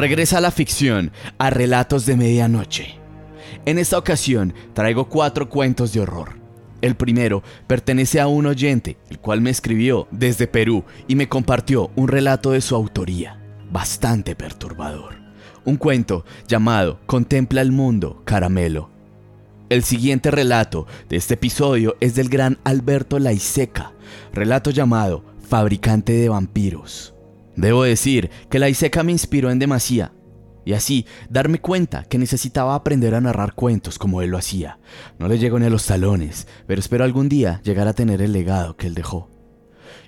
regresa a la ficción, a Relatos de Medianoche. En esta ocasión traigo cuatro cuentos de horror. El primero pertenece a un oyente, el cual me escribió desde Perú y me compartió un relato de su autoría, bastante perturbador. Un cuento llamado Contempla el mundo, caramelo. El siguiente relato de este episodio es del gran Alberto Laiseca, relato llamado Fabricante de vampiros. Debo decir que Laiseca me inspiró en demasía, y así darme cuenta que necesitaba aprender a narrar cuentos como él lo hacía. No le llego ni a los talones, pero espero algún día llegar a tener el legado que él dejó.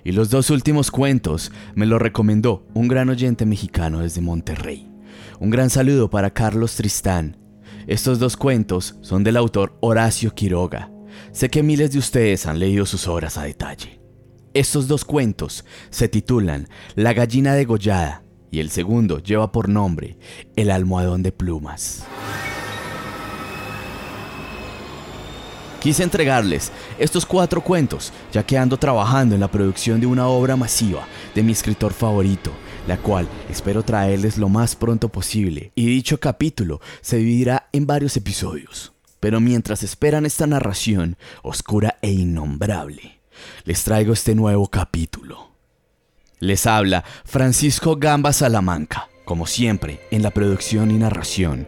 Y los dos últimos cuentos me los recomendó un gran oyente mexicano desde Monterrey. Un gran saludo para Carlos Tristán. Estos dos cuentos son del autor Horacio Quiroga. Sé que miles de ustedes han leído sus obras a detalle. Estos dos cuentos se titulan La gallina degollada y el segundo lleva por nombre El almohadón de plumas. Quise entregarles estos cuatro cuentos, ya que ando trabajando en la producción de una obra masiva de mi escritor favorito, la cual espero traerles lo más pronto posible, y dicho capítulo se dividirá en varios episodios. Pero mientras esperan esta narración oscura e innombrable, les traigo este nuevo capítulo. Les habla Francisco Gamba Salamanca, como siempre, en la producción y narración.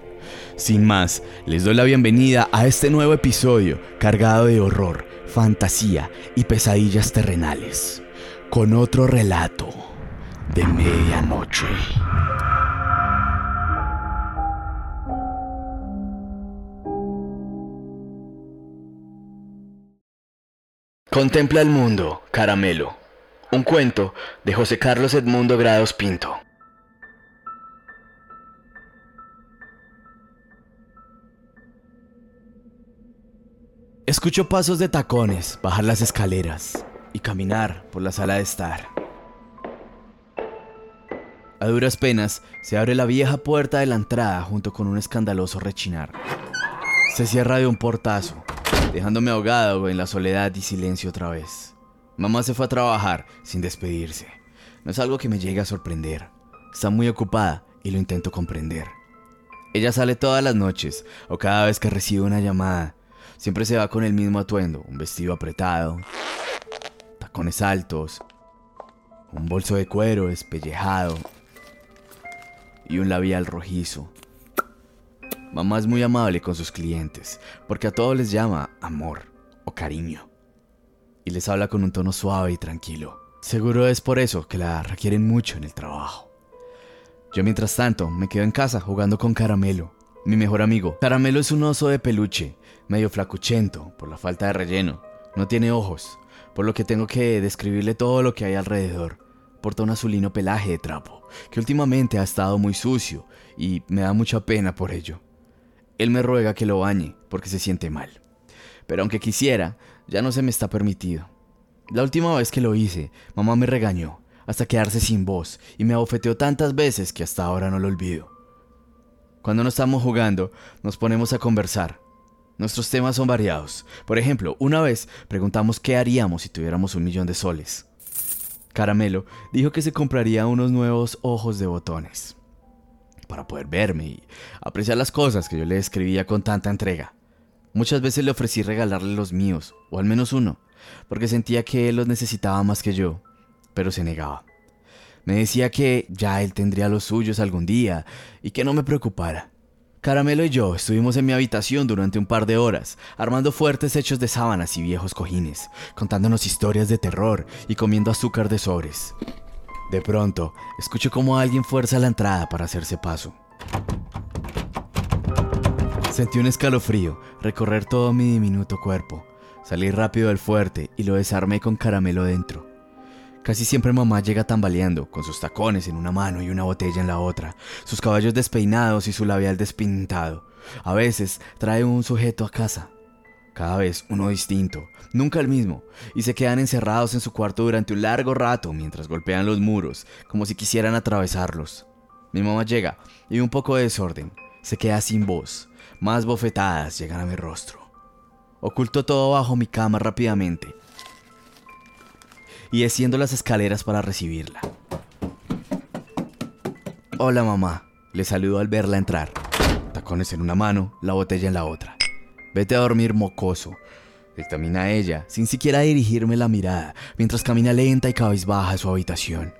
Sin más, les doy la bienvenida a este nuevo episodio cargado de horror, fantasía y pesadillas terrenales, con otro relato de medianoche. Contempla el mundo, caramelo. Un cuento de José Carlos Edmundo Grados Pinto. Escucho pasos de tacones bajar las escaleras y caminar por la sala de estar. A duras penas se abre la vieja puerta de la entrada junto con un escandaloso rechinar. Se cierra de un portazo, dejándome ahogado en la soledad y silencio otra vez. Mamá se fue a trabajar sin despedirse. No es algo que me llegue a sorprender. Está muy ocupada y lo intento comprender. Ella sale todas las noches o cada vez que recibe una llamada. Siempre se va con el mismo atuendo, un vestido apretado, tacones altos, un bolso de cuero espellejado y un labial rojizo. Mamá es muy amable con sus clientes porque a todos les llama amor o cariño y les habla con un tono suave y tranquilo. Seguro es por eso que la requieren mucho en el trabajo. Yo mientras tanto me quedo en casa jugando con Caramelo, mi mejor amigo. Caramelo es un oso de peluche, medio flacuchento por la falta de relleno. No tiene ojos, por lo que tengo que describirle todo lo que hay alrededor. Porta un azulino pelaje de trapo, que últimamente ha estado muy sucio y me da mucha pena por ello. Él me ruega que lo bañe porque se siente mal. Pero aunque quisiera, ya no se me está permitido. La última vez que lo hice, mamá me regañó, hasta quedarse sin voz, y me abofeteó tantas veces que hasta ahora no lo olvido. Cuando no estamos jugando, nos ponemos a conversar. Nuestros temas son variados. Por ejemplo, una vez preguntamos qué haríamos si tuviéramos un millón de soles. Caramelo dijo que se compraría unos nuevos ojos de botones para poder verme y apreciar las cosas que yo le escribía con tanta entrega. Muchas veces le ofrecí regalarle los míos, o al menos uno, porque sentía que él los necesitaba más que yo, pero se negaba. Me decía que ya él tendría los suyos algún día y que no me preocupara. Caramelo y yo estuvimos en mi habitación durante un par de horas, armando fuertes hechos de sábanas y viejos cojines, contándonos historias de terror y comiendo azúcar de sobres. De pronto, escucho como alguien fuerza la entrada para hacerse paso. Sentí un escalofrío recorrer todo mi diminuto cuerpo. Salí rápido del fuerte y lo desarmé con caramelo dentro. Casi siempre mamá llega tambaleando, con sus tacones en una mano y una botella en la otra, sus caballos despeinados y su labial despintado. A veces trae un sujeto a casa, cada vez uno distinto, nunca el mismo, y se quedan encerrados en su cuarto durante un largo rato mientras golpean los muros, como si quisieran atravesarlos. Mi mamá llega y un poco de desorden, se queda sin voz, más bofetadas llegan a mi rostro. Oculto todo bajo mi cama rápidamente y desciendo las escaleras para recibirla. Hola mamá, Le saludo al verla entrar. Tacones en una mano, la botella en la otra. Vete a dormir, mocoso. Dictamina ella, sin siquiera dirigirme la mirada, mientras camina lenta y cabizbaja a su habitación.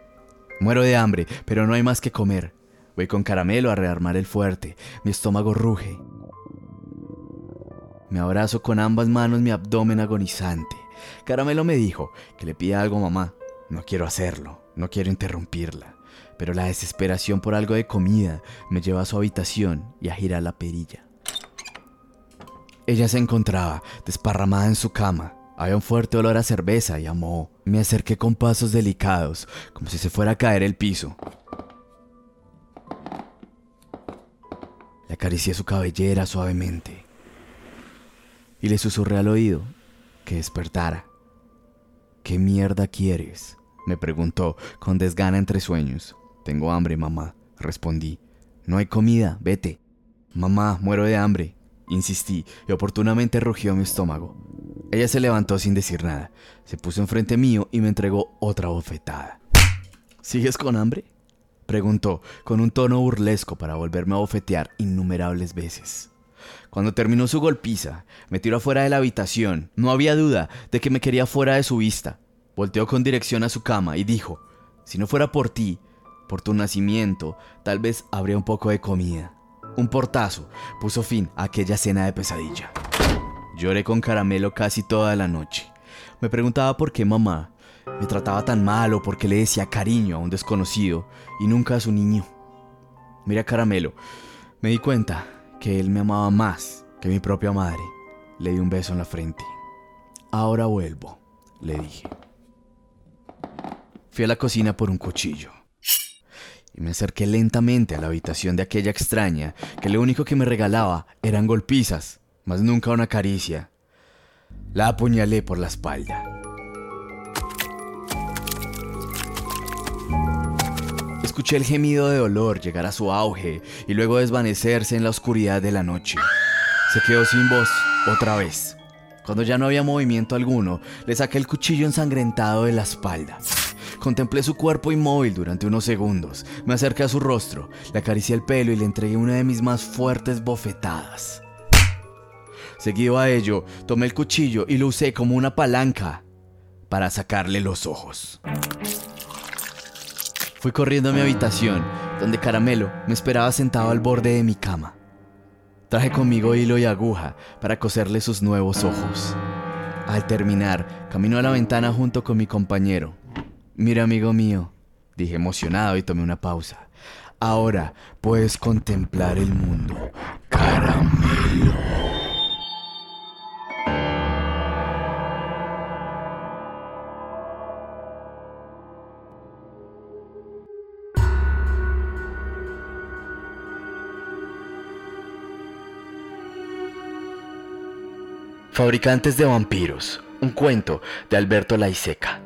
Muero de hambre, pero no hay más que comer. Voy con caramelo a rearmar el fuerte. Mi estómago ruge. Me abrazo con ambas manos mi abdomen agonizante. Caramelo me dijo que le pida algo a mamá. No quiero hacerlo, no quiero interrumpirla. Pero la desesperación por algo de comida me lleva a su habitación y a girar la perilla. Ella se encontraba desparramada en su cama. Había un fuerte olor a cerveza y a moho. Me acerqué con pasos delicados, como si se fuera a caer el piso. Le acaricié su cabellera suavemente y le susurré al oído que despertara. ¿Qué mierda quieres? me preguntó con desgana entre sueños. Tengo hambre, mamá, respondí. No hay comida, vete. Mamá, muero de hambre, insistí y oportunamente rugió mi estómago. Ella se levantó sin decir nada, se puso enfrente mío y me entregó otra bofetada. ¿Sigues con hambre? preguntó con un tono burlesco para volverme a bofetear innumerables veces. Cuando terminó su golpiza, me tiró afuera de la habitación. No había duda de que me quería fuera de su vista. Volteó con dirección a su cama y dijo, si no fuera por ti, por tu nacimiento, tal vez habría un poco de comida. Un portazo puso fin a aquella cena de pesadilla. Lloré con caramelo casi toda la noche. Me preguntaba por qué mamá me trataba tan mal o por qué le decía cariño a un desconocido y nunca a su niño. Mira caramelo, me di cuenta que él me amaba más que mi propia madre. Le di un beso en la frente. Ahora vuelvo, le dije. Fui a la cocina por un cuchillo y me acerqué lentamente a la habitación de aquella extraña que lo único que me regalaba eran golpizas, mas nunca una caricia. La apuñalé por la espalda. Escuché el gemido de dolor llegar a su auge y luego desvanecerse en la oscuridad de la noche. Se quedó sin voz otra vez. Cuando ya no había movimiento alguno, le saqué el cuchillo ensangrentado de la espalda. Contemplé su cuerpo inmóvil durante unos segundos. Me acerqué a su rostro, le acaricié el pelo y le entregué una de mis más fuertes bofetadas. Seguido a ello, tomé el cuchillo y lo usé como una palanca para sacarle los ojos. Fui corriendo a mi habitación, donde Caramelo me esperaba sentado al borde de mi cama. Traje conmigo hilo y aguja para coserle sus nuevos ojos. Al terminar, caminó a la ventana junto con mi compañero. Mira, amigo mío, dije emocionado y tomé una pausa. Ahora puedes contemplar el mundo. Caramelo. Fabricantes de vampiros. Un cuento de Alberto Laiseca.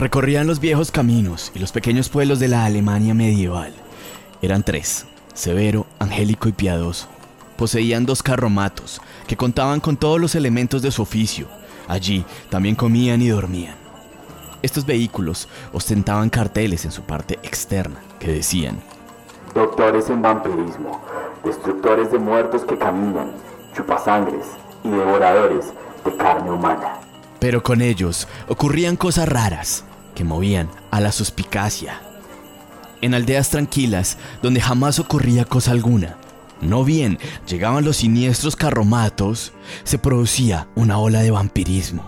Recorrían los viejos caminos y los pequeños pueblos de la Alemania medieval. Eran tres, severo, angélico y piadoso. Poseían dos carromatos, que contaban con todos los elementos de su oficio. Allí también comían y dormían. Estos vehículos ostentaban carteles en su parte externa que decían, Doctores en vampirismo, destructores de muertos que caminan, chupasangres y devoradores de carne humana. Pero con ellos ocurrían cosas raras que movían a la suspicacia. En aldeas tranquilas, donde jamás ocurría cosa alguna, no bien llegaban los siniestros carromatos, se producía una ola de vampirismo.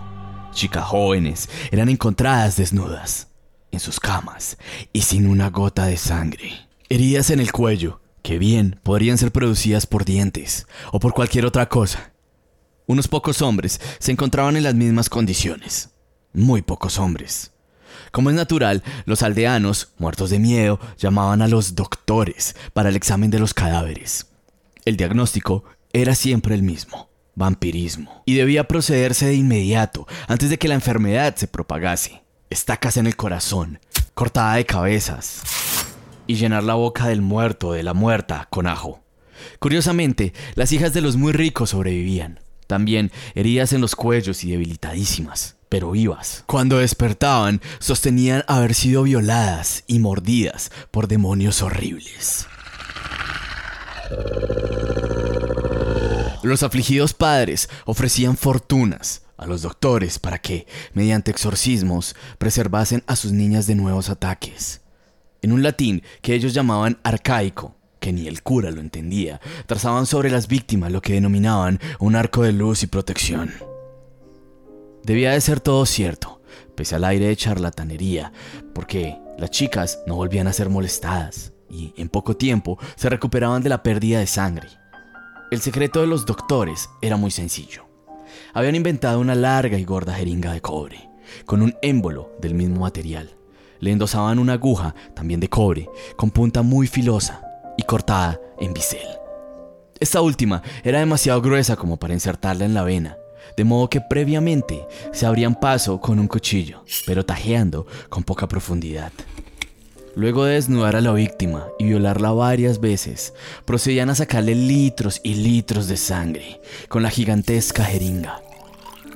Chicas jóvenes eran encontradas desnudas, en sus camas y sin una gota de sangre. Heridas en el cuello, que bien podrían ser producidas por dientes o por cualquier otra cosa. Unos pocos hombres se encontraban en las mismas condiciones. Muy pocos hombres. Como es natural, los aldeanos, muertos de miedo, llamaban a los doctores para el examen de los cadáveres. El diagnóstico era siempre el mismo, vampirismo, y debía procederse de inmediato, antes de que la enfermedad se propagase. Estacas en el corazón, cortada de cabezas, y llenar la boca del muerto o de la muerta con ajo. Curiosamente, las hijas de los muy ricos sobrevivían, También heridas en los cuellos y debilitadísimas, pero vivas. Cuando despertaban, sostenían haber sido violadas y mordidas por demonios horribles. Los afligidos padres ofrecían fortunas a los doctores para que, mediante exorcismos, preservasen a sus niñas de nuevos ataques. En un latín que ellos llamaban arcaico, que ni el cura lo entendía, trazaban sobre las víctimas lo que denominaban un arco de luz y protección. Debía de ser todo cierto, pese al aire de charlatanería, porque las chicas no volvían a ser molestadas y en poco tiempo se recuperaban de la pérdida de sangre. El secreto de los doctores era muy sencillo. Habían inventado una larga y gorda jeringa de cobre, con un émbolo del mismo material. Le endosaban una aguja, también de cobre, con punta muy filosa, y cortada en bisel. Esta última era demasiado gruesa como para insertarla en la vena, de modo que previamente se abrían paso con un cuchillo, pero tajeando con poca profundidad. Luego de desnudar a la víctima y violarla varias veces, procedían a sacarle litros y litros de sangre con la gigantesca jeringa.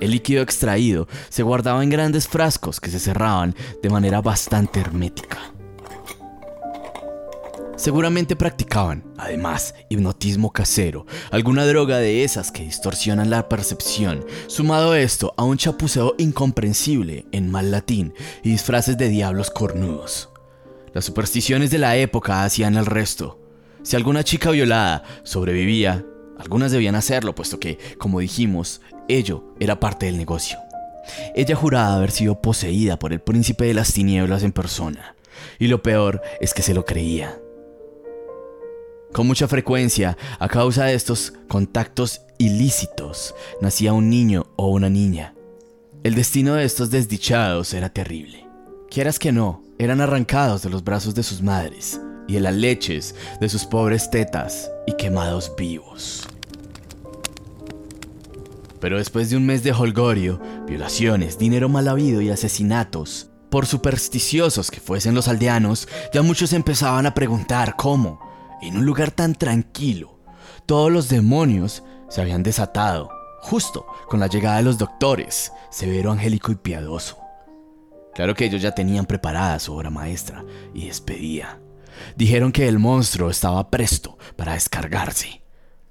El líquido extraído se guardaba en grandes frascos que se cerraban de manera bastante hermética. Seguramente practicaban, además, hipnotismo casero, alguna droga de esas que distorsionan la percepción, sumado esto a un chapuceo incomprensible en mal latín y disfraces de diablos cornudos. Las supersticiones de la época hacían el resto. Si alguna chica violada sobrevivía, algunas debían hacerlo, puesto que, como dijimos, ello era parte del negocio. Ella juraba haber sido poseída por el príncipe de las tinieblas en persona, y lo peor es que se lo creía. Con mucha frecuencia, a causa de estos contactos ilícitos, nacía un niño o una niña. El destino de estos desdichados era terrible. Quieras que no, eran arrancados de los brazos de sus madres y de las leches de sus pobres tetas y quemados vivos. Pero después de un mes de holgorio, violaciones, dinero mal habido y asesinatos, por supersticiosos que fuesen los aldeanos, ya muchos empezaban a preguntar cómo, en un lugar tan tranquilo, todos los demonios se habían desatado, justo con la llegada de los doctores, severo, angélico y piadoso. Claro que ellos ya tenían preparada su obra maestra y despedía. Dijeron que el monstruo estaba presto para descargarse.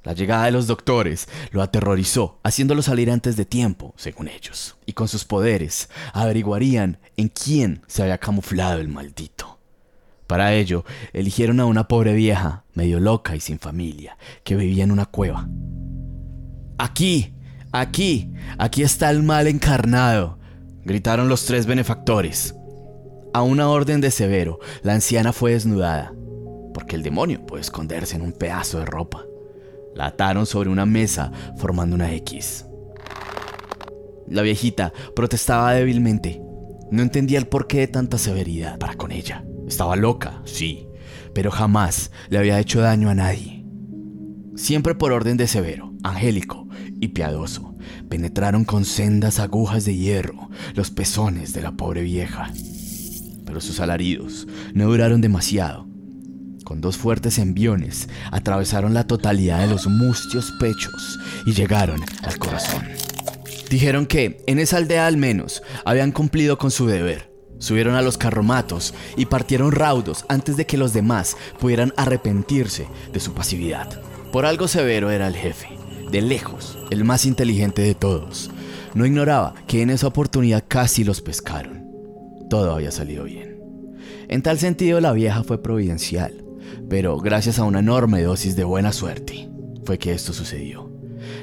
La llegada de los doctores lo aterrorizó, haciéndolo salir antes de tiempo, según ellos, y con sus poderes averiguarían en quién se había camuflado el maldito. Para ello, eligieron a una pobre vieja, medio loca y sin familia, que vivía en una cueva. Aquí, aquí, aquí está el mal encarnado, gritaron los tres benefactores. A una orden de Severo, la anciana fue desnudada, porque el demonio puede esconderse en un pedazo de ropa. La ataron sobre una mesa formando una X. La viejita protestaba débilmente. No entendía el porqué de tanta severidad para con ella. Estaba loca, sí, pero jamás le había hecho daño a nadie. Siempre por orden de severo, angélico y piadoso, penetraron con sendas agujas de hierro los pezones de la pobre vieja. Pero sus alaridos no duraron demasiado. Con dos fuertes enviones atravesaron la totalidad de los mustios pechos y llegaron al corazón. Dijeron que, en esa aldea al menos, habían cumplido con su deber Subieron a los carromatos y partieron raudos antes de que los demás pudieran arrepentirse de su pasividad. Por algo severo era el jefe, de lejos, el más inteligente de todos. No ignoraba que en esa oportunidad casi los pescaron. Todo había salido bien. En tal sentido la vieja fue providencial, pero gracias a una enorme dosis de buena suerte fue que esto sucedió.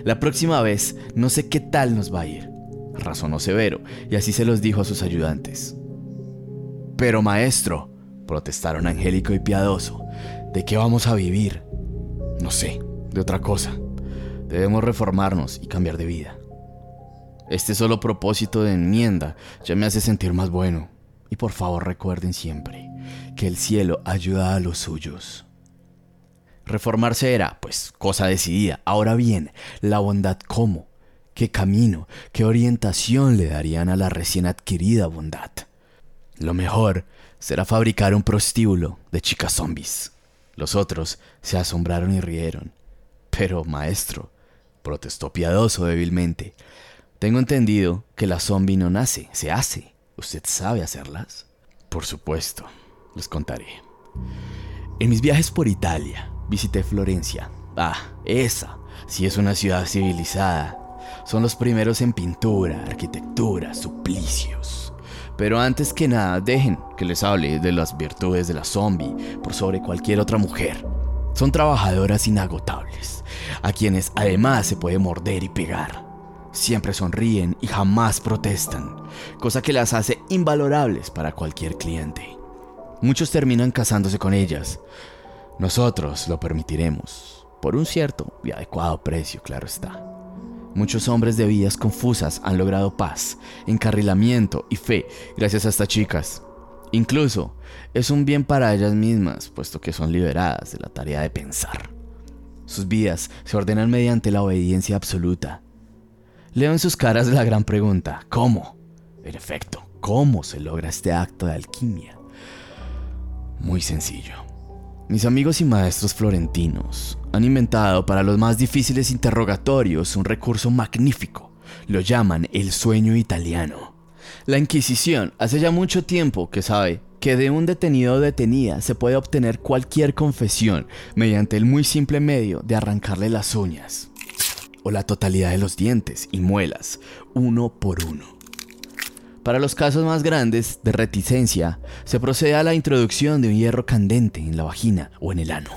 La próxima vez no sé qué tal nos va a ir, razonó Severo, y así se los dijo a sus ayudantes. Pero maestro, protestaron Angélico y Piadoso, ¿de qué vamos a vivir? No sé, de otra cosa. Debemos reformarnos y cambiar de vida. Este solo propósito de enmienda ya me hace sentir más bueno. Y por favor recuerden siempre que el cielo ayuda a los suyos. Reformarse era, pues, cosa decidida. Ahora bien, la bondad cómo, qué camino, qué orientación le darían a la recién adquirida bondad. Lo mejor será fabricar un prostíbulo de chicas zombies. Los otros se asombraron y rieron. Pero, maestro, protestó piadoso débilmente. Tengo entendido que la zombie no nace, se hace. ¿Usted sabe hacerlas? Por supuesto, les contaré. En mis viajes por Italia, visité Florencia. Ah, esa, si es una ciudad civilizada. Son los primeros en pintura, arquitectura, suplicios. Pero antes que nada, dejen que les hable de las virtudes de la zombie por sobre cualquier otra mujer. Son trabajadoras inagotables, a quienes además se puede morder y pegar. Siempre sonríen y jamás protestan, cosa que las hace invalorables para cualquier cliente. Muchos terminan casándose con ellas. Nosotros lo permitiremos, por un cierto y adecuado precio, claro está. Muchos hombres de vidas confusas han logrado paz, encarrilamiento y fe gracias a estas chicas. Incluso es un bien para ellas mismas, puesto que son liberadas de la tarea de pensar. Sus vidas se ordenan mediante la obediencia absoluta. Leo en sus caras la gran pregunta, ¿cómo? En efecto, ¿cómo se logra este acto de alquimia? Muy sencillo. Mis amigos y maestros florentinos han inventado para los más difíciles interrogatorios un recurso magnífico. Lo llaman el sueño italiano. La Inquisición hace ya mucho tiempo que sabe que de un detenido o detenida se puede obtener cualquier confesión mediante el muy simple medio de arrancarle las uñas o la totalidad de los dientes y muelas, uno por uno. Para los casos más grandes de reticencia, se procede a la introducción de un hierro candente en la vagina o en el ano.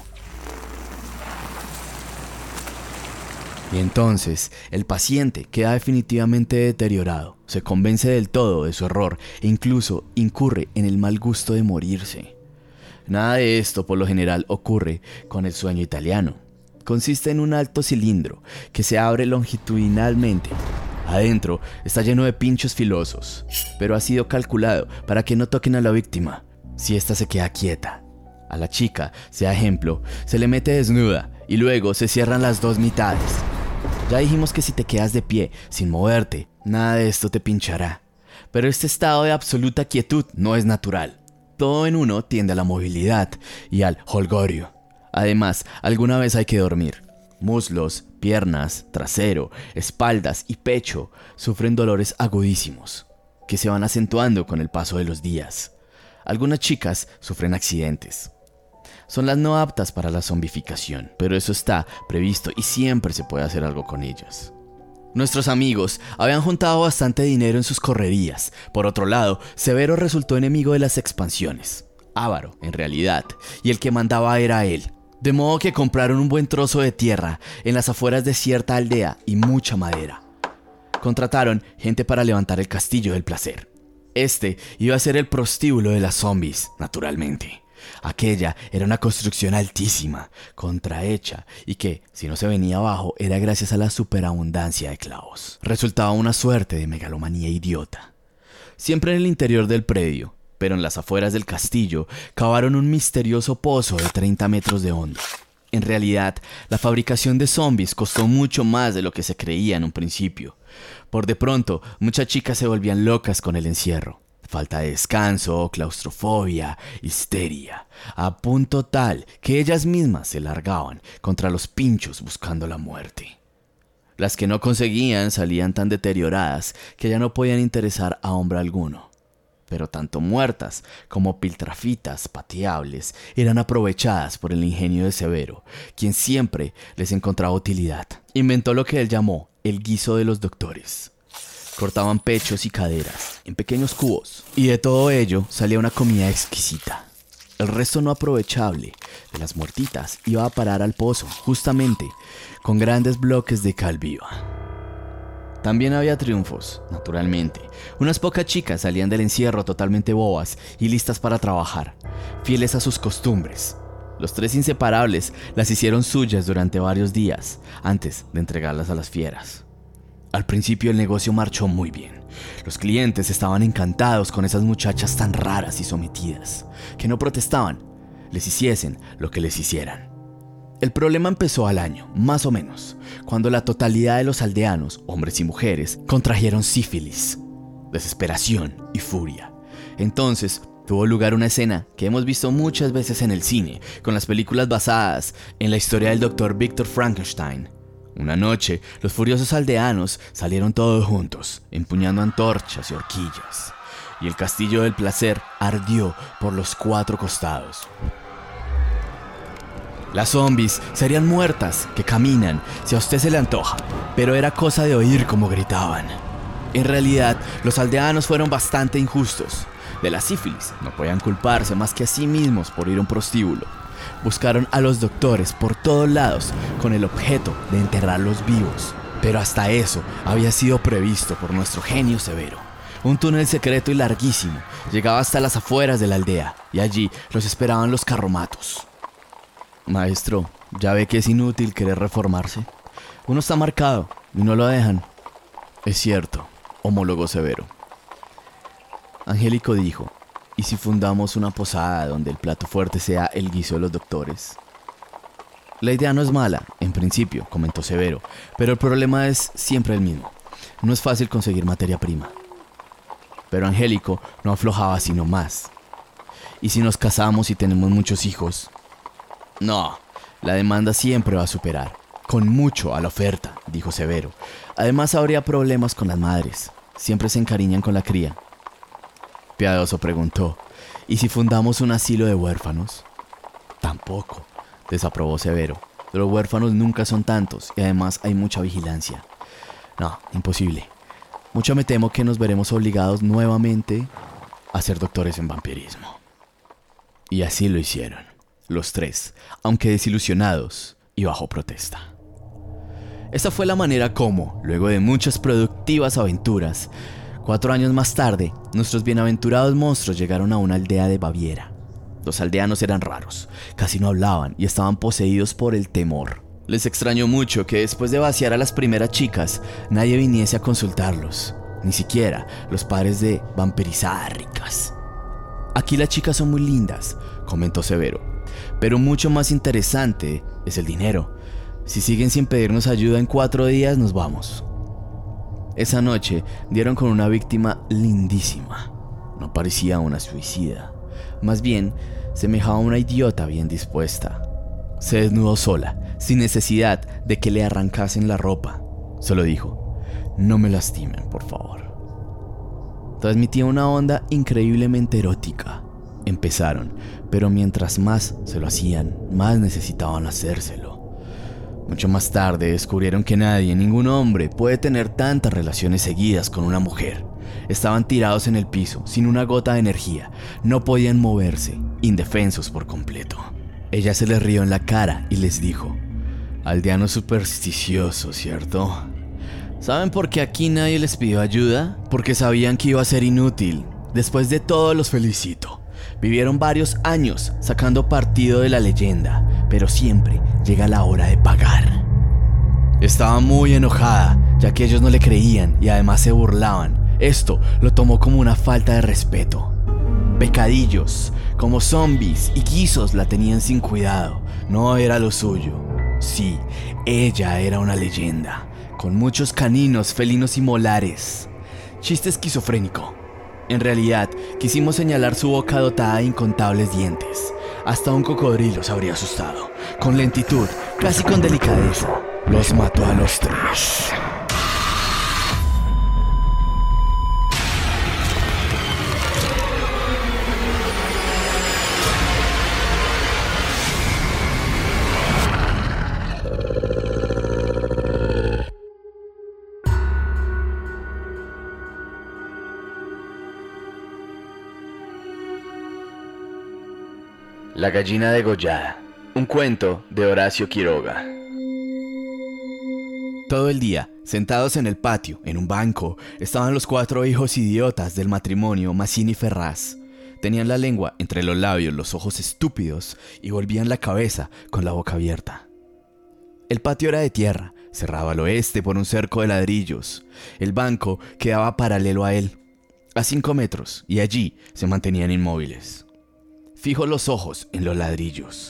Y entonces el paciente queda definitivamente deteriorado, se convence del todo de su error e incluso incurre en el mal gusto de morirse. Nada de esto por lo general ocurre con el sueño italiano. Consiste en un alto cilindro que se abre longitudinalmente Adentro está lleno de pinchos filosos, pero ha sido calculado para que no toquen a la víctima si ésta se queda quieta. A la chica, sea ejemplo, se le mete desnuda y luego se cierran las dos mitades. Ya dijimos que si te quedas de pie, sin moverte, nada de esto te pinchará. Pero este estado de absoluta quietud no es natural. Todo en uno tiende a la movilidad y al holgorio. Además, alguna vez hay que dormir. Muslos, piernas, trasero, espaldas y pecho sufren dolores agudísimos, que se van acentuando con el paso de los días. Algunas chicas sufren accidentes. Son las no aptas para la zombificación, pero eso está previsto y siempre se puede hacer algo con ellas. Nuestros amigos habían juntado bastante dinero en sus correrías. Por otro lado, Severo resultó enemigo de las expansiones. Ávaro, en realidad, y el que mandaba era él, de modo que compraron un buen trozo de tierra en las afueras de cierta aldea y mucha madera. Contrataron gente para levantar el castillo del placer. Este iba a ser el prostíbulo de las zombies, naturalmente. Aquella era una construcción altísima, contrahecha, y que, si no se venía abajo, era gracias a la superabundancia de clavos. Resultaba una suerte de megalomanía idiota. Siempre en el interior del predio, pero en las afueras del castillo cavaron un misterioso pozo de 30 metros de hondo. En realidad, la fabricación de zombies costó mucho más de lo que se creía en un principio. Por de pronto, muchas chicas se volvían locas con el encierro. Falta de descanso, claustrofobia, histeria, a punto tal que ellas mismas se largaban contra los pinchos buscando la muerte. Las que no conseguían salían tan deterioradas que ya no podían interesar a hombre alguno pero tanto muertas como piltrafitas pateables eran aprovechadas por el ingenio de Severo, quien siempre les encontraba utilidad. Inventó lo que él llamó el guiso de los doctores. Cortaban pechos y caderas en pequeños cubos, y de todo ello salía una comida exquisita. El resto no aprovechable de las muertitas iba a parar al pozo, justamente, con grandes bloques de cal viva. También había triunfos, naturalmente. Unas pocas chicas salían del encierro totalmente bobas y listas para trabajar, fieles a sus costumbres. Los tres inseparables las hicieron suyas durante varios días, antes de entregarlas a las fieras. Al principio el negocio marchó muy bien. Los clientes estaban encantados con esas muchachas tan raras y sometidas, que no protestaban, les hiciesen lo que les hicieran. El problema empezó al año, más o menos, cuando la totalidad de los aldeanos, hombres y mujeres, contrajeron sífilis, desesperación y furia. Entonces tuvo lugar una escena que hemos visto muchas veces en el cine, con las películas basadas en la historia del Dr. Victor Frankenstein. Una noche, los furiosos aldeanos salieron todos juntos, empuñando antorchas y horquillas, y el castillo del placer ardió por los cuatro costados. Las zombies serían muertas, que caminan, si a usted se le antoja, pero era cosa de oír cómo gritaban. En realidad, los aldeanos fueron bastante injustos. De la sífilis no podían culparse más que a sí mismos por ir a un prostíbulo. Buscaron a los doctores por todos lados con el objeto de enterrarlos vivos, pero hasta eso había sido previsto por nuestro genio severo. Un túnel secreto y larguísimo llegaba hasta las afueras de la aldea y allí los esperaban los carromatos. Maestro, ya ve que es inútil querer reformarse. Uno está marcado y no lo dejan. Es cierto, homólogo severo. Angélico dijo, ¿y si fundamos una posada donde el plato fuerte sea el guiso de los doctores? La idea no es mala, en principio, comentó Severo, pero el problema es siempre el mismo. No es fácil conseguir materia prima. Pero Angélico no aflojaba sino más. ¿Y si nos casamos y tenemos muchos hijos? No, la demanda siempre va a superar, con mucho a la oferta, dijo Severo. Además habría problemas con las madres, siempre se encariñan con la cría. Piadoso preguntó, ¿y si fundamos un asilo de huérfanos? Tampoco, desaprobó Severo. Los huérfanos nunca son tantos y además hay mucha vigilancia. No, imposible. Mucho me temo que nos veremos obligados nuevamente a ser doctores en vampirismo. Y así lo hicieron los tres, aunque desilusionados y bajo protesta. Esa fue la manera como, luego de muchas productivas aventuras, cuatro años más tarde, nuestros bienaventurados monstruos llegaron a una aldea de Baviera. Los aldeanos eran raros, casi no hablaban y estaban poseídos por el temor. Les extrañó mucho que después de vaciar a las primeras chicas, nadie viniese a consultarlos, ni siquiera los padres de vampirizadas ricas. Aquí las chicas son muy lindas, comentó Severo, pero mucho más interesante es el dinero. Si siguen sin pedirnos ayuda en cuatro días, nos vamos. Esa noche dieron con una víctima lindísima. No parecía una suicida. Más bien, semejaba una idiota bien dispuesta. Se desnudó sola, sin necesidad de que le arrancasen la ropa. Solo dijo, no me lastimen, por favor. Transmitía una onda increíblemente erótica. Empezaron, pero mientras más se lo hacían, más necesitaban hacérselo. Mucho más tarde descubrieron que nadie, ningún hombre, puede tener tantas relaciones seguidas con una mujer. Estaban tirados en el piso, sin una gota de energía, no podían moverse, indefensos por completo. Ella se les rió en la cara y les dijo, aldeano supersticioso, ¿cierto? ¿Saben por qué aquí nadie les pidió ayuda? Porque sabían que iba a ser inútil. Después de todo los felicito. Vivieron varios años sacando partido de la leyenda, pero siempre llega la hora de pagar. Estaba muy enojada, ya que ellos no le creían y además se burlaban. Esto lo tomó como una falta de respeto. Pecadillos, como zombies y guisos la tenían sin cuidado. No era lo suyo. Sí, ella era una leyenda, con muchos caninos, felinos y molares. Chiste esquizofrénico, en realidad, quisimos señalar su boca dotada de incontables dientes. Hasta un cocodrilo se habría asustado. Con lentitud, casi con delicadeza, los mató a los tres. La gallina degollada. Un cuento de Horacio Quiroga. Todo el día, sentados en el patio, en un banco, estaban los cuatro hijos idiotas del matrimonio Massini Ferraz. Tenían la lengua entre los labios, los ojos estúpidos y volvían la cabeza con la boca abierta. El patio era de tierra, cerrado al oeste por un cerco de ladrillos. El banco quedaba paralelo a él, a cinco metros, y allí se mantenían inmóviles. Fijo los ojos en los ladrillos.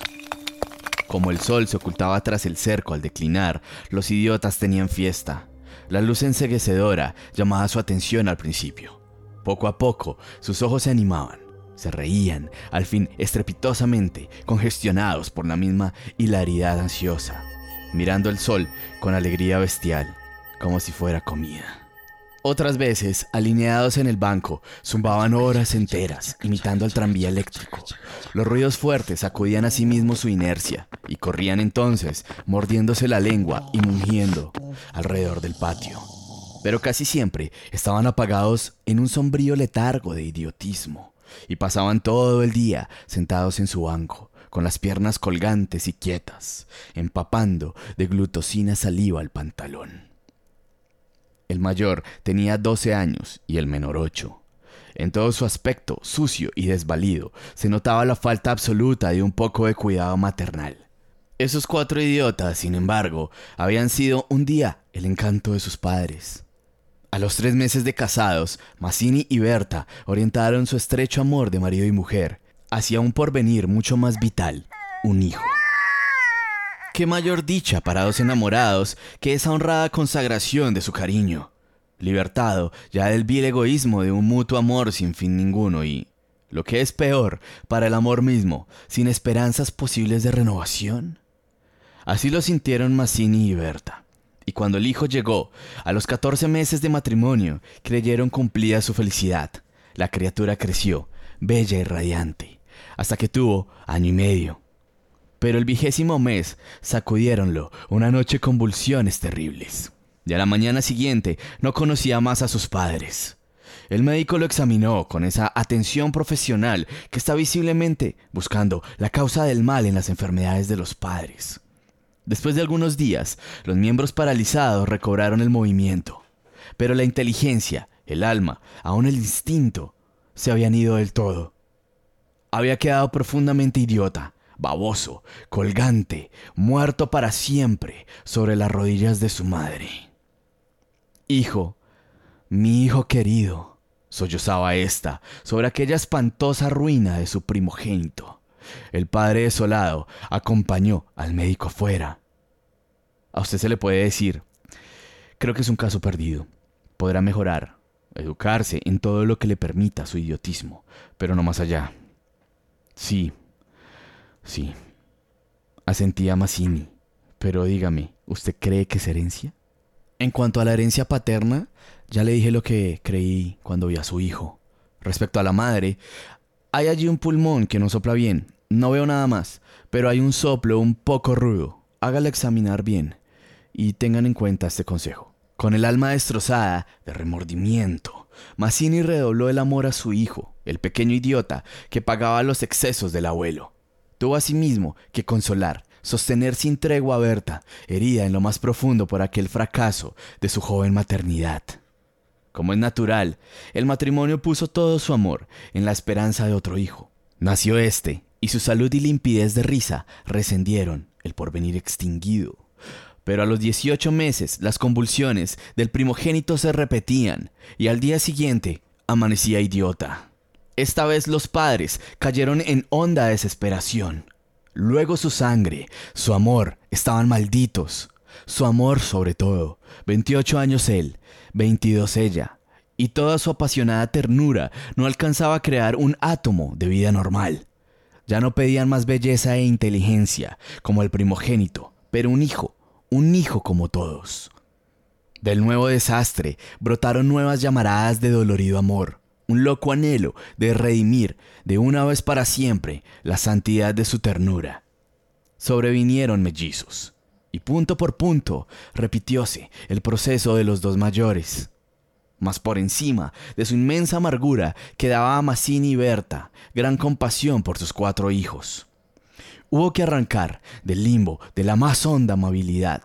Como el sol se ocultaba tras el cerco al declinar, los idiotas tenían fiesta. La luz enseguecedora llamaba su atención al principio. Poco a poco, sus ojos se animaban, se reían, al fin estrepitosamente, congestionados por la misma hilaridad ansiosa. mirando el sol con alegría bestial, como si fuera comida. Otras veces, alineados en el banco, zumbaban horas enteras, imitando al tranvía eléctrico. Los ruidos fuertes sacudían a sí mismo su inercia y corrían entonces, mordiéndose la lengua y mungiendo alrededor del patio. Pero casi siempre estaban apagados en un sombrío letargo de idiotismo y pasaban todo el día sentados en su banco, con las piernas colgantes y quietas, empapando de glutosina saliva el pantalón. El mayor tenía 12 años y el menor 8. En todo su aspecto sucio y desvalido se notaba la falta absoluta de un poco de cuidado maternal. Esos cuatro idiotas, sin embargo, habían sido un día el encanto de sus padres. A los tres meses de casados, Mazzini y Berta orientaron su estrecho amor de marido y mujer hacia un porvenir mucho más vital, un hijo. Qué mayor dicha para dos enamorados que esa honrada consagración de su cariño, libertado ya del vil egoísmo de un mutuo amor sin fin ninguno y, lo que es peor, para el amor mismo, sin esperanzas posibles de renovación. Así lo sintieron Mazzini y Berta. Y cuando el hijo llegó, a los 14 meses de matrimonio, creyeron cumplida su felicidad. La criatura creció, bella y radiante, hasta que tuvo año y medio pero el vigésimo mes sacudiéronlo una noche convulsiones terribles. Y a la mañana siguiente no conocía más a sus padres. El médico lo examinó con esa atención profesional que está visiblemente buscando la causa del mal en las enfermedades de los padres. Después de algunos días, los miembros paralizados recobraron el movimiento, pero la inteligencia, el alma, aún el instinto, se habían ido del todo. Había quedado profundamente idiota, baboso, colgante, muerto para siempre sobre las rodillas de su madre. Hijo, mi hijo querido, sollozaba ésta sobre aquella espantosa ruina de su primogénito. El padre desolado acompañó al médico fuera. A usted se le puede decir, creo que es un caso perdido. Podrá mejorar, educarse en todo lo que le permita su idiotismo, pero no más allá. Sí, Sí. Asentía Mazzini. Pero dígame, ¿usted cree que es herencia? En cuanto a la herencia paterna, ya le dije lo que creí cuando vi a su hijo. Respecto a la madre, hay allí un pulmón que no sopla bien. No veo nada más, pero hay un soplo un poco rudo. Hágala examinar bien y tengan en cuenta este consejo. Con el alma destrozada de remordimiento, Mazzini redobló el amor a su hijo, el pequeño idiota que pagaba los excesos del abuelo. Tuvo asimismo que consolar, sostener sin tregua a Berta, herida en lo más profundo por aquel fracaso de su joven maternidad. Como es natural, el matrimonio puso todo su amor en la esperanza de otro hijo. Nació éste, y su salud y limpidez de risa rescendieron el porvenir extinguido. Pero a los 18 meses las convulsiones del primogénito se repetían, y al día siguiente amanecía idiota. Esta vez los padres cayeron en honda desesperación. Luego su sangre, su amor, estaban malditos. Su amor sobre todo. 28 años él, 22 ella. Y toda su apasionada ternura no alcanzaba a crear un átomo de vida normal. Ya no pedían más belleza e inteligencia, como el primogénito, pero un hijo, un hijo como todos. Del nuevo desastre brotaron nuevas llamaradas de dolorido amor un loco anhelo de redimir de una vez para siempre la santidad de su ternura. Sobrevinieron mellizos, y punto por punto repitióse el proceso de los dos mayores. Mas por encima de su inmensa amargura quedaba a Mazzini y Berta gran compasión por sus cuatro hijos. Hubo que arrancar del limbo de la más honda amabilidad,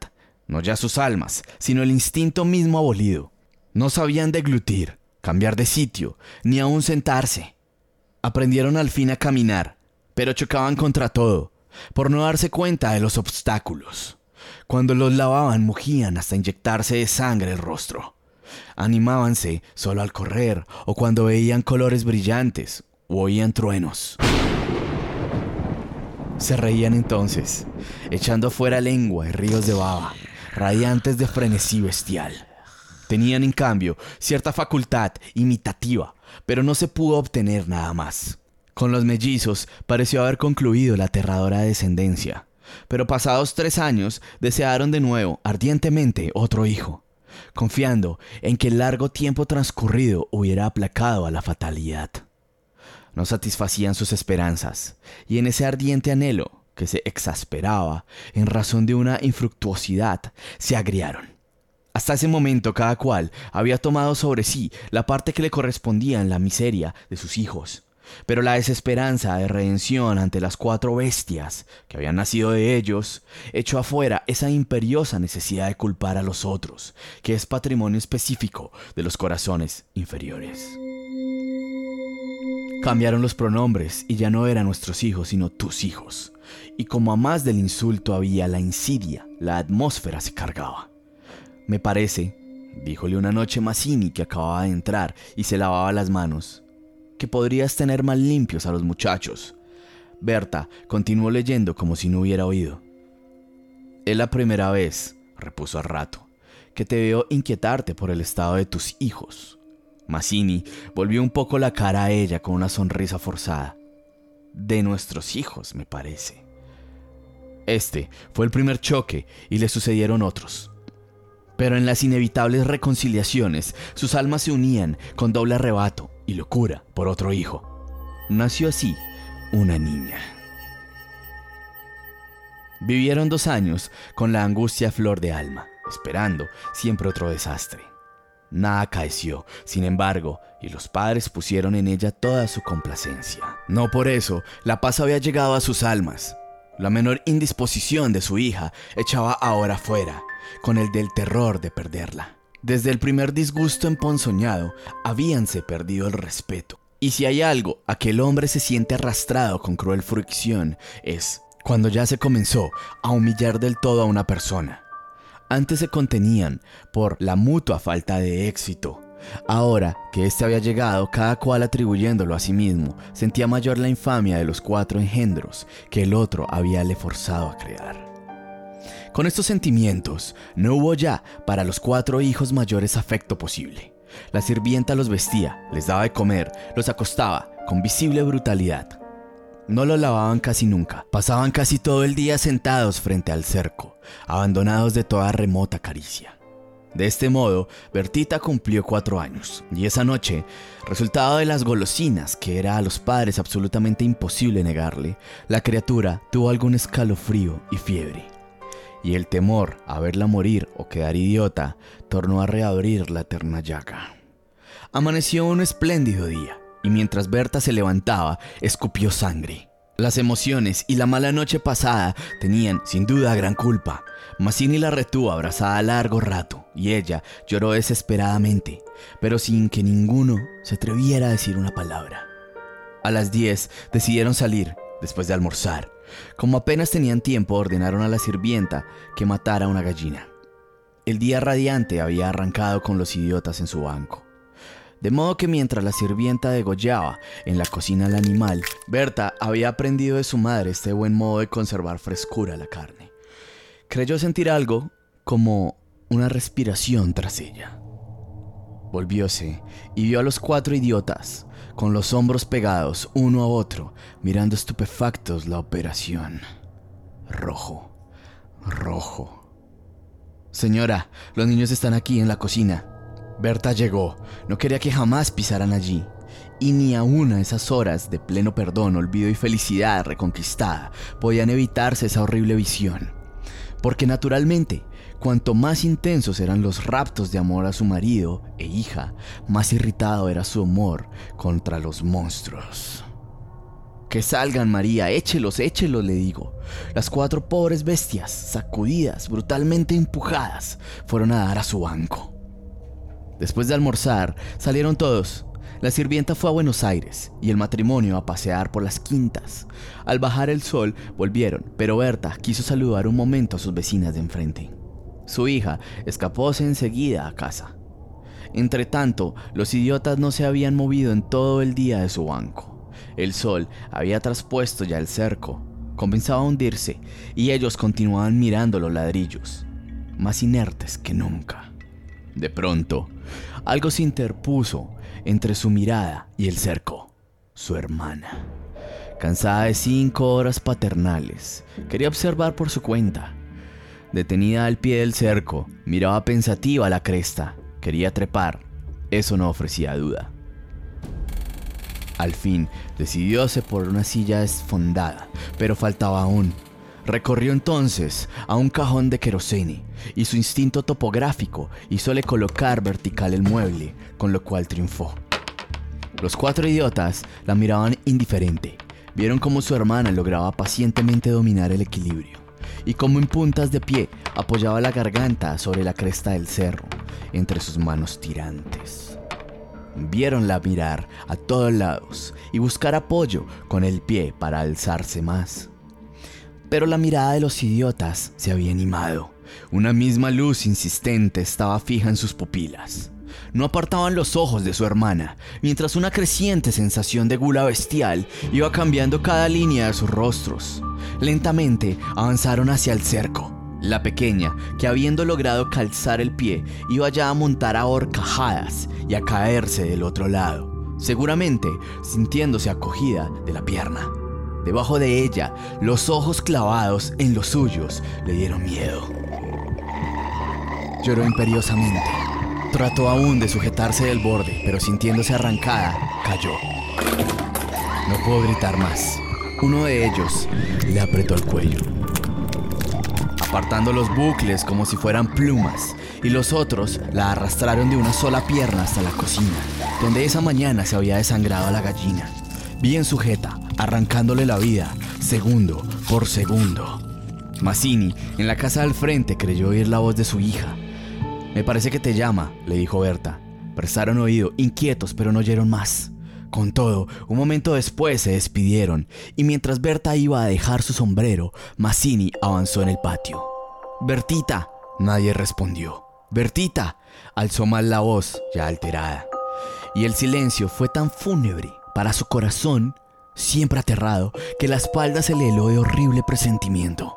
no ya sus almas, sino el instinto mismo abolido. No sabían deglutir, cambiar de sitio, ni aún sentarse. Aprendieron al fin a caminar, pero chocaban contra todo, por no darse cuenta de los obstáculos. Cuando los lavaban mugían hasta inyectarse de sangre el rostro. Animábanse solo al correr o cuando veían colores brillantes o oían truenos. Se reían entonces, echando fuera lengua y ríos de baba, radiantes de frenesí bestial. Tenían, en cambio, cierta facultad imitativa, pero no se pudo obtener nada más. Con los mellizos pareció haber concluido la aterradora descendencia. Pero pasados tres años desearon de nuevo ardientemente otro hijo, confiando en que el largo tiempo transcurrido hubiera aplacado a la fatalidad. No satisfacían sus esperanzas, y en ese ardiente anhelo, que se exasperaba en razón de una infructuosidad, se agriaron. Hasta ese momento cada cual había tomado sobre sí la parte que le correspondía en la miseria de sus hijos. Pero la desesperanza de redención ante las cuatro bestias que habían nacido de ellos echó afuera esa imperiosa necesidad de culpar a los otros, que es patrimonio específico de los corazones inferiores. Cambiaron los pronombres y ya no eran nuestros hijos, sino tus hijos. Y como a más del insulto había la insidia, la atmósfera se cargaba. Me parece, díjole una noche Mazzini que acababa de entrar y se lavaba las manos, que podrías tener más limpios a los muchachos. Berta continuó leyendo como si no hubiera oído. Es la primera vez, repuso al rato, que te veo inquietarte por el estado de tus hijos. Mazzini volvió un poco la cara a ella con una sonrisa forzada. De nuestros hijos, me parece. Este fue el primer choque y le sucedieron otros. Pero en las inevitables reconciliaciones, sus almas se unían con doble arrebato y locura por otro hijo. Nació así una niña. Vivieron dos años con la angustia flor de alma, esperando siempre otro desastre. Nada acaeció, sin embargo, y los padres pusieron en ella toda su complacencia. No por eso, la paz había llegado a sus almas. La menor indisposición de su hija echaba ahora fuera, con el del terror de perderla. Desde el primer disgusto emponzoñado, habíanse perdido el respeto. Y si hay algo a que el hombre se siente arrastrado con cruel fricción, es cuando ya se comenzó a humillar del todo a una persona. Antes se contenían por la mutua falta de éxito. Ahora que éste había llegado, cada cual atribuyéndolo a sí mismo, sentía mayor la infamia de los cuatro engendros que el otro había le forzado a crear. Con estos sentimientos, no hubo ya para los cuatro hijos mayores afecto posible. La sirvienta los vestía, les daba de comer, los acostaba con visible brutalidad. No los lavaban casi nunca, pasaban casi todo el día sentados frente al cerco, abandonados de toda remota caricia. De este modo, Bertita cumplió cuatro años, y esa noche, resultado de las golosinas que era a los padres absolutamente imposible negarle, la criatura tuvo algún escalofrío y fiebre y el temor a verla morir o quedar idiota tornó a reabrir la eterna llaga. Amaneció un espléndido día, y mientras Berta se levantaba, escupió sangre. Las emociones y la mala noche pasada tenían, sin duda, gran culpa. Mazzini la retuvo abrazada largo rato, y ella lloró desesperadamente, pero sin que ninguno se atreviera a decir una palabra. A las 10 decidieron salir, después de almorzar, como apenas tenían tiempo, ordenaron a la sirvienta que matara una gallina. El día radiante había arrancado con los idiotas en su banco. De modo que mientras la sirvienta degollaba en la cocina al animal, Berta había aprendido de su madre este buen modo de conservar frescura la carne. Creyó sentir algo como una respiración tras ella. Volvióse y vio a los cuatro idiotas, con los hombros pegados uno a otro, mirando estupefactos la operación. Rojo, rojo. Señora, los niños están aquí en la cocina. Berta llegó, no quería que jamás pisaran allí. Y ni aún a esas horas de pleno perdón, olvido y felicidad reconquistada podían evitarse esa horrible visión. Porque naturalmente Cuanto más intensos eran los raptos de amor a su marido e hija, más irritado era su amor contra los monstruos. Que salgan, María, échelos, échelos, le digo. Las cuatro pobres bestias, sacudidas, brutalmente empujadas, fueron a dar a su banco. Después de almorzar, salieron todos. La sirvienta fue a Buenos Aires y el matrimonio a pasear por las quintas. Al bajar el sol, volvieron, pero Berta quiso saludar un momento a sus vecinas de enfrente. Su hija escapóse enseguida a casa. Entretanto, los idiotas no se habían movido en todo el día de su banco. El sol había traspuesto ya el cerco, comenzaba a hundirse, y ellos continuaban mirando los ladrillos, más inertes que nunca. De pronto, algo se interpuso entre su mirada y el cerco, su hermana, Cansada de cinco horas paternales, quería observar por su cuenta. Detenida al pie del cerco, miraba pensativa la cresta. Quería trepar. Eso no ofrecía duda. Al fin, decidióse por una silla desfondada, pero faltaba aún. Recorrió entonces a un cajón de querosene y su instinto topográfico hizole colocar vertical el mueble, con lo cual triunfó. Los cuatro idiotas la miraban indiferente. Vieron cómo su hermana lograba pacientemente dominar el equilibrio y cómo en puntas de pie apoyaba la garganta sobre la cresta del cerro entre sus manos tirantes. Viéronla mirar a todos lados y buscar apoyo con el pie para alzarse más. Pero la mirada de los idiotas se había animado. Una misma luz insistente estaba fija en sus pupilas. No apartaban los ojos de su hermana, mientras una creciente sensación de gula bestial iba cambiando cada línea de sus rostros. Lentamente avanzaron hacia el cerco. La pequeña, que habiendo logrado calzar el pie, iba ya a montar a horcajadas y a caerse del otro lado, seguramente sintiéndose acogida de la pierna. Debajo de ella, los ojos clavados en los suyos le dieron miedo. Lloró imperiosamente. Trató aún de sujetarse del borde, pero sintiéndose arrancada, cayó. No pudo gritar más. Uno de ellos le apretó el cuello, apartando los bucles como si fueran plumas, y los otros la arrastraron de una sola pierna hasta la cocina, donde esa mañana se había desangrado a la gallina, bien sujeta, arrancándole la vida, segundo por segundo. Mazzini, en la casa del frente, creyó oír la voz de su hija. Me parece que te llama, le dijo Berta. Prestaron oído, inquietos, pero no oyeron más. Con todo, un momento después se despidieron, y mientras Berta iba a dejar su sombrero, Mazzini avanzó en el patio. Bertita, nadie respondió. Bertita, alzó mal la voz, ya alterada. Y el silencio fue tan fúnebre para su corazón, siempre aterrado, que la espalda se le heló de horrible presentimiento.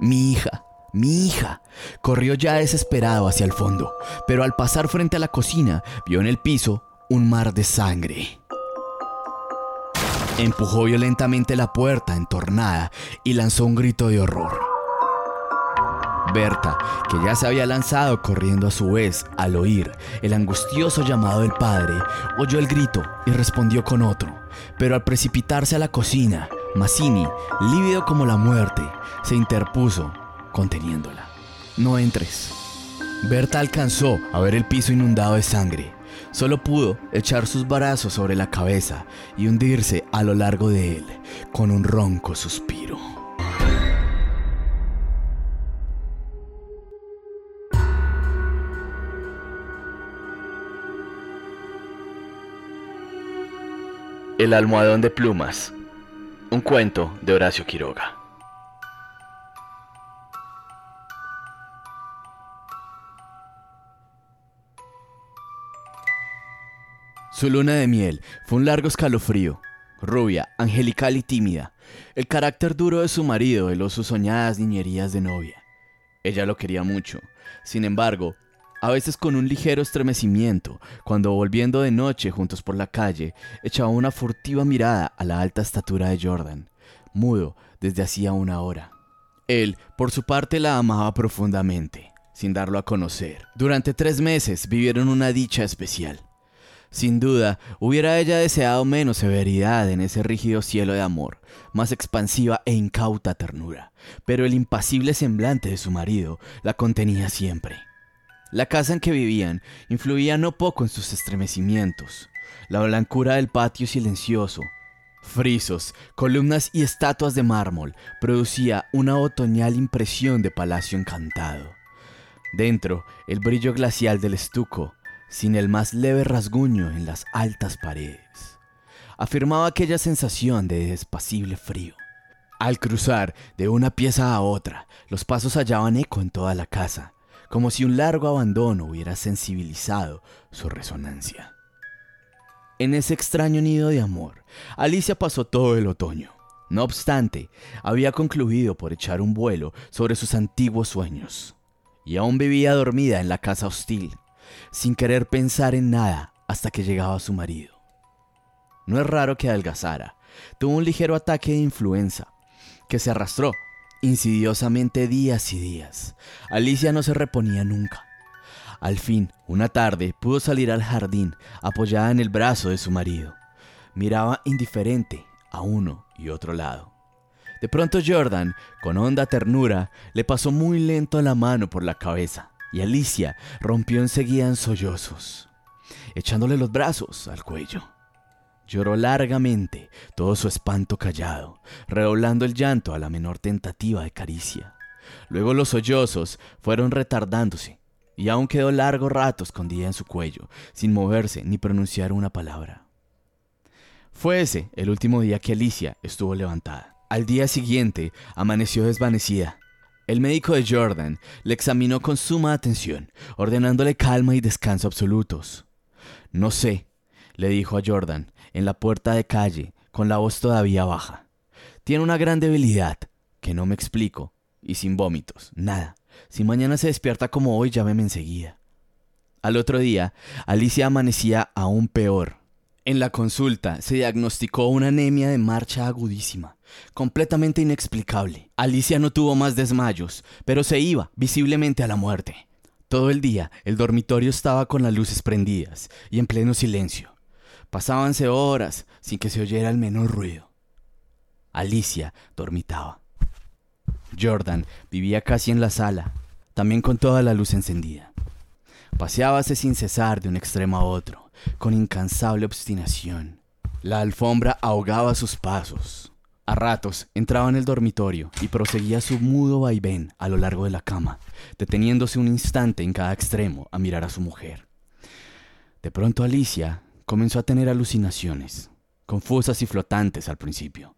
Mi hija, mi hija. Corrió ya desesperado hacia el fondo, pero al pasar frente a la cocina vio en el piso un mar de sangre. Empujó violentamente la puerta entornada y lanzó un grito de horror. Berta, que ya se había lanzado corriendo a su vez al oír el angustioso llamado del padre, oyó el grito y respondió con otro, pero al precipitarse a la cocina, Mazzini, lívido como la muerte, se interpuso, conteniéndola. No entres. Berta alcanzó a ver el piso inundado de sangre. Solo pudo echar sus brazos sobre la cabeza y hundirse a lo largo de él con un ronco suspiro. El almohadón de plumas. Un cuento de Horacio Quiroga. Su luna de miel fue un largo escalofrío. Rubia, angelical y tímida. El carácter duro de su marido heló sus soñadas niñerías de novia. Ella lo quería mucho. Sin embargo, a veces con un ligero estremecimiento, cuando volviendo de noche juntos por la calle, echaba una furtiva mirada a la alta estatura de Jordan, mudo desde hacía una hora. Él, por su parte, la amaba profundamente, sin darlo a conocer. Durante tres meses vivieron una dicha especial. Sin duda, hubiera ella deseado menos severidad en ese rígido cielo de amor, más expansiva e incauta ternura, pero el impasible semblante de su marido la contenía siempre. La casa en que vivían influía no poco en sus estremecimientos. La blancura del patio silencioso, frisos, columnas y estatuas de mármol producía una otoñal impresión de palacio encantado. Dentro, el brillo glacial del estuco, sin el más leve rasguño en las altas paredes, afirmaba aquella sensación de despacible frío. Al cruzar de una pieza a otra, los pasos hallaban eco en toda la casa, como si un largo abandono hubiera sensibilizado su resonancia. En ese extraño nido de amor, Alicia pasó todo el otoño. No obstante, había concluido por echar un vuelo sobre sus antiguos sueños, y aún vivía dormida en la casa hostil, sin querer pensar en nada hasta que llegaba su marido. No es raro que adelgazara, tuvo un ligero ataque de influenza, que se arrastró insidiosamente días y días. Alicia no se reponía nunca. Al fin, una tarde, pudo salir al jardín apoyada en el brazo de su marido. Miraba indiferente a uno y otro lado. De pronto Jordan, con honda ternura, le pasó muy lento la mano por la cabeza y Alicia rompió enseguida en sollozos, echándole los brazos al cuello. Lloró largamente, todo su espanto callado, redoblando el llanto a la menor tentativa de caricia. Luego los sollozos fueron retardándose, y aún quedó largo rato escondida en su cuello, sin moverse ni pronunciar una palabra. Fue ese el último día que Alicia estuvo levantada. Al día siguiente amaneció desvanecida. El médico de Jordan le examinó con suma atención, ordenándole calma y descanso absolutos. No sé, le dijo a Jordan en la puerta de calle, con la voz todavía baja. Tiene una gran debilidad, que no me explico, y sin vómitos, nada. Si mañana se despierta como hoy, llámeme enseguida. Al otro día, Alicia amanecía aún peor. En la consulta se diagnosticó una anemia de marcha agudísima, completamente inexplicable. Alicia no tuvo más desmayos, pero se iba visiblemente a la muerte. Todo el día el dormitorio estaba con las luces prendidas y en pleno silencio. Pasábanse horas sin que se oyera el menor ruido. Alicia dormitaba. Jordan vivía casi en la sala, también con toda la luz encendida. Paseábase sin cesar de un extremo a otro, con incansable obstinación. La alfombra ahogaba sus pasos. A ratos entraba en el dormitorio y proseguía su mudo vaivén a lo largo de la cama, deteniéndose un instante en cada extremo a mirar a su mujer. De pronto Alicia comenzó a tener alucinaciones, confusas y flotantes al principio,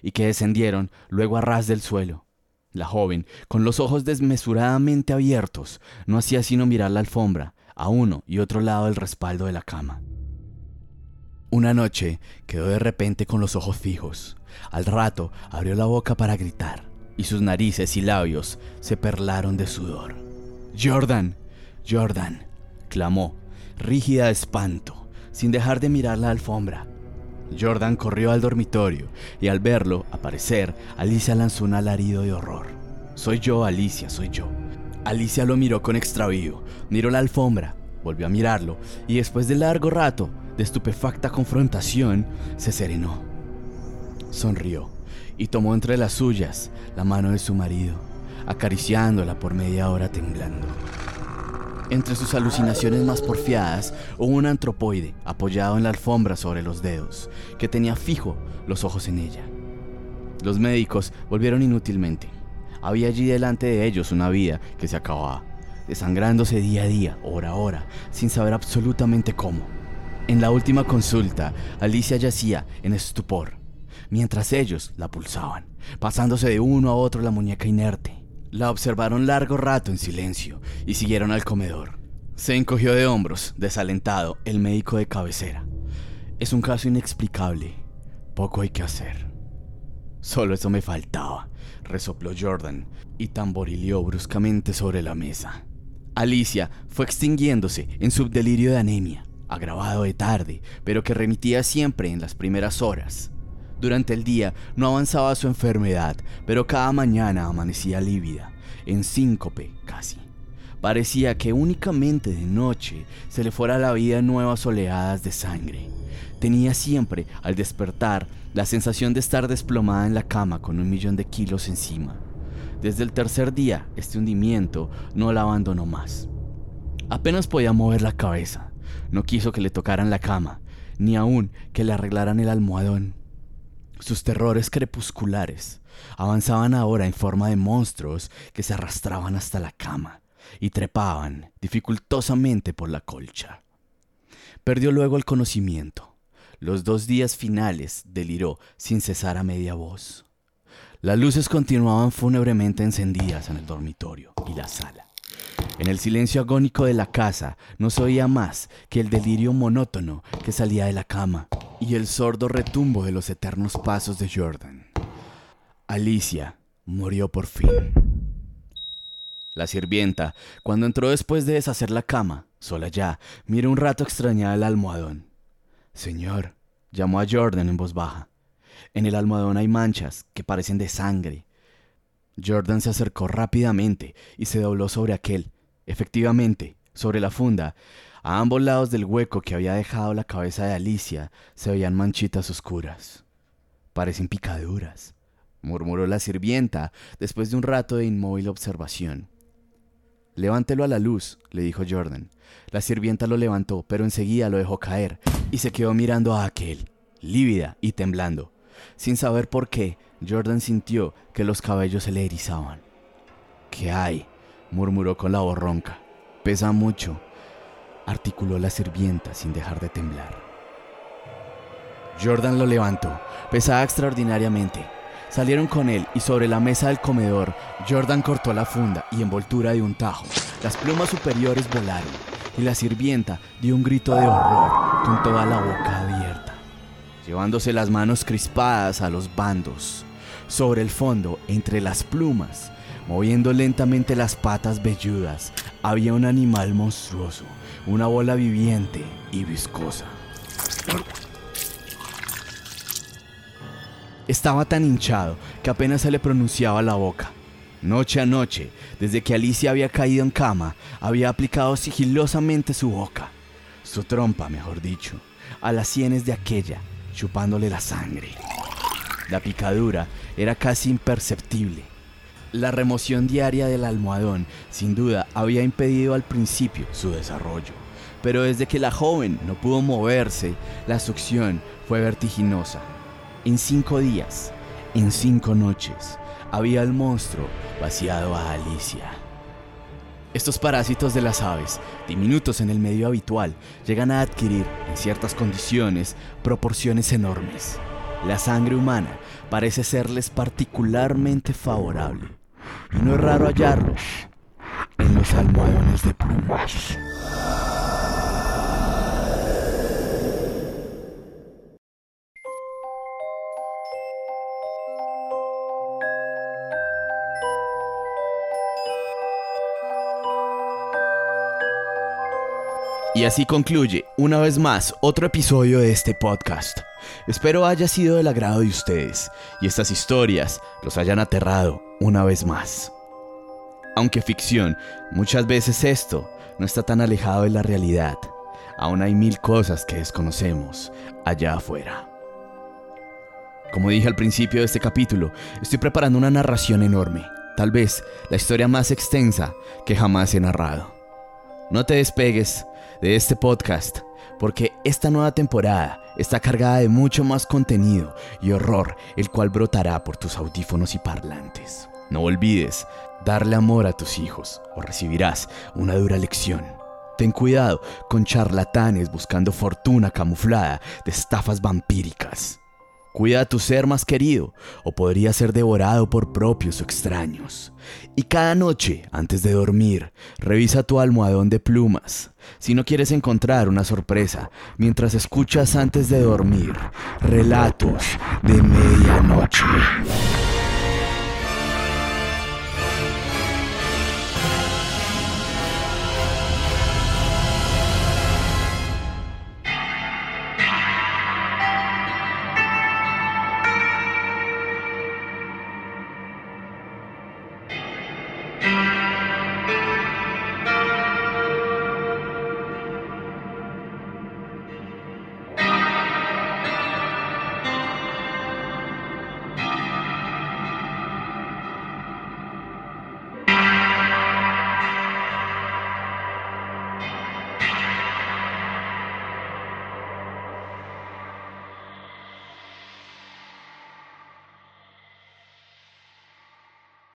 y que descendieron luego a ras del suelo. La joven, con los ojos desmesuradamente abiertos, no hacía sino mirar la alfombra, a uno y otro lado del respaldo de la cama. Una noche quedó de repente con los ojos fijos. Al rato abrió la boca para gritar, y sus narices y labios se perlaron de sudor. Jordan, Jordan, clamó, rígida de espanto sin dejar de mirar la alfombra. Jordan corrió al dormitorio y al verlo aparecer, Alicia lanzó un alarido de horror. Soy yo, Alicia, soy yo. Alicia lo miró con extravío, miró la alfombra, volvió a mirarlo y después de largo rato de estupefacta confrontación, se serenó. Sonrió y tomó entre las suyas la mano de su marido, acariciándola por media hora temblando. Entre sus alucinaciones más porfiadas hubo un antropoide apoyado en la alfombra sobre los dedos, que tenía fijo los ojos en ella. Los médicos volvieron inútilmente. Había allí delante de ellos una vida que se acababa, desangrándose día a día, hora a hora, sin saber absolutamente cómo. En la última consulta, Alicia yacía en estupor, mientras ellos la pulsaban, pasándose de uno a otro la muñeca inerte. La observaron largo rato en silencio y siguieron al comedor. Se encogió de hombros, desalentado, el médico de cabecera. Es un caso inexplicable. Poco hay que hacer. Solo eso me faltaba, resopló Jordan y tamborileó bruscamente sobre la mesa. Alicia fue extinguiéndose en su delirio de anemia, agravado de tarde, pero que remitía siempre en las primeras horas. Durante el día no avanzaba su enfermedad, pero cada mañana amanecía lívida, en síncope casi. Parecía que únicamente de noche se le fuera la vida nuevas oleadas de sangre. Tenía siempre, al despertar, la sensación de estar desplomada en la cama con un millón de kilos encima. Desde el tercer día, este hundimiento no la abandonó más. Apenas podía mover la cabeza. No quiso que le tocaran la cama, ni aún que le arreglaran el almohadón. Sus terrores crepusculares avanzaban ahora en forma de monstruos que se arrastraban hasta la cama y trepaban dificultosamente por la colcha. Perdió luego el conocimiento. Los dos días finales deliró sin cesar a media voz. Las luces continuaban fúnebremente encendidas en el dormitorio y la sala. En el silencio agónico de la casa no se oía más que el delirio monótono que salía de la cama y el sordo retumbo de los eternos pasos de Jordan. Alicia murió por fin. La sirvienta, cuando entró después de deshacer la cama, sola ya, miró un rato extrañada el almohadón. Señor, llamó a Jordan en voz baja. En el almohadón hay manchas que parecen de sangre. Jordan se acercó rápidamente y se dobló sobre aquel. Efectivamente, sobre la funda, a ambos lados del hueco que había dejado la cabeza de Alicia, se veían manchitas oscuras. Parecen picaduras, murmuró la sirvienta después de un rato de inmóvil observación. Levántelo a la luz, le dijo Jordan. La sirvienta lo levantó, pero enseguida lo dejó caer y se quedó mirando a aquel, lívida y temblando. Sin saber por qué, Jordan sintió que los cabellos se le erizaban. ¿Qué hay? murmuró con la voz ronca. Pesa mucho, articuló la sirvienta sin dejar de temblar. Jordan lo levantó. Pesaba extraordinariamente. Salieron con él y sobre la mesa del comedor, Jordan cortó la funda y envoltura de un tajo. Las plumas superiores volaron y la sirvienta dio un grito de horror con toda la boca abierta, llevándose las manos crispadas a los bandos. Sobre el fondo, entre las plumas, moviendo lentamente las patas velludas, había un animal monstruoso, una bola viviente y viscosa. Estaba tan hinchado que apenas se le pronunciaba la boca. Noche a noche, desde que Alicia había caído en cama, había aplicado sigilosamente su boca, su trompa, mejor dicho, a las sienes de aquella, chupándole la sangre. La picadura era casi imperceptible. La remoción diaria del almohadón, sin duda, había impedido al principio su desarrollo, pero desde que la joven no pudo moverse, la succión fue vertiginosa en cinco días, en cinco noches, había el monstruo vaciado a Alicia. Estos parásitos de las aves, diminutos en el medio habitual, llegan a adquirir, en ciertas condiciones, proporciones enormes. La sangre humana parece serles particularmente favorable, y no es raro hallarlos en los almohadones de plumas. Y así concluye, una vez más, otro episodio de este podcast. Espero haya sido del agrado de ustedes y estas historias los hayan aterrado una vez más. Aunque ficción, muchas veces esto no está tan alejado de la realidad. Aún hay mil cosas que desconocemos allá afuera. Como dije al principio de este capítulo, estoy preparando una narración enorme, tal vez la historia más extensa que jamás he narrado. No te despegues, de este podcast, porque esta nueva temporada está cargada de mucho más contenido y horror, el cual brotará por tus audífonos y parlantes. No olvides darle amor a tus hijos o recibirás una dura lección. Ten cuidado con charlatanes buscando fortuna camuflada de estafas vampíricas. Cuida a tu ser más querido o podría ser devorado por propios o extraños. Y cada noche, antes de dormir, revisa tu almohadón de plumas. Si no quieres encontrar una sorpresa, mientras escuchas antes de dormir relatos de medianoche.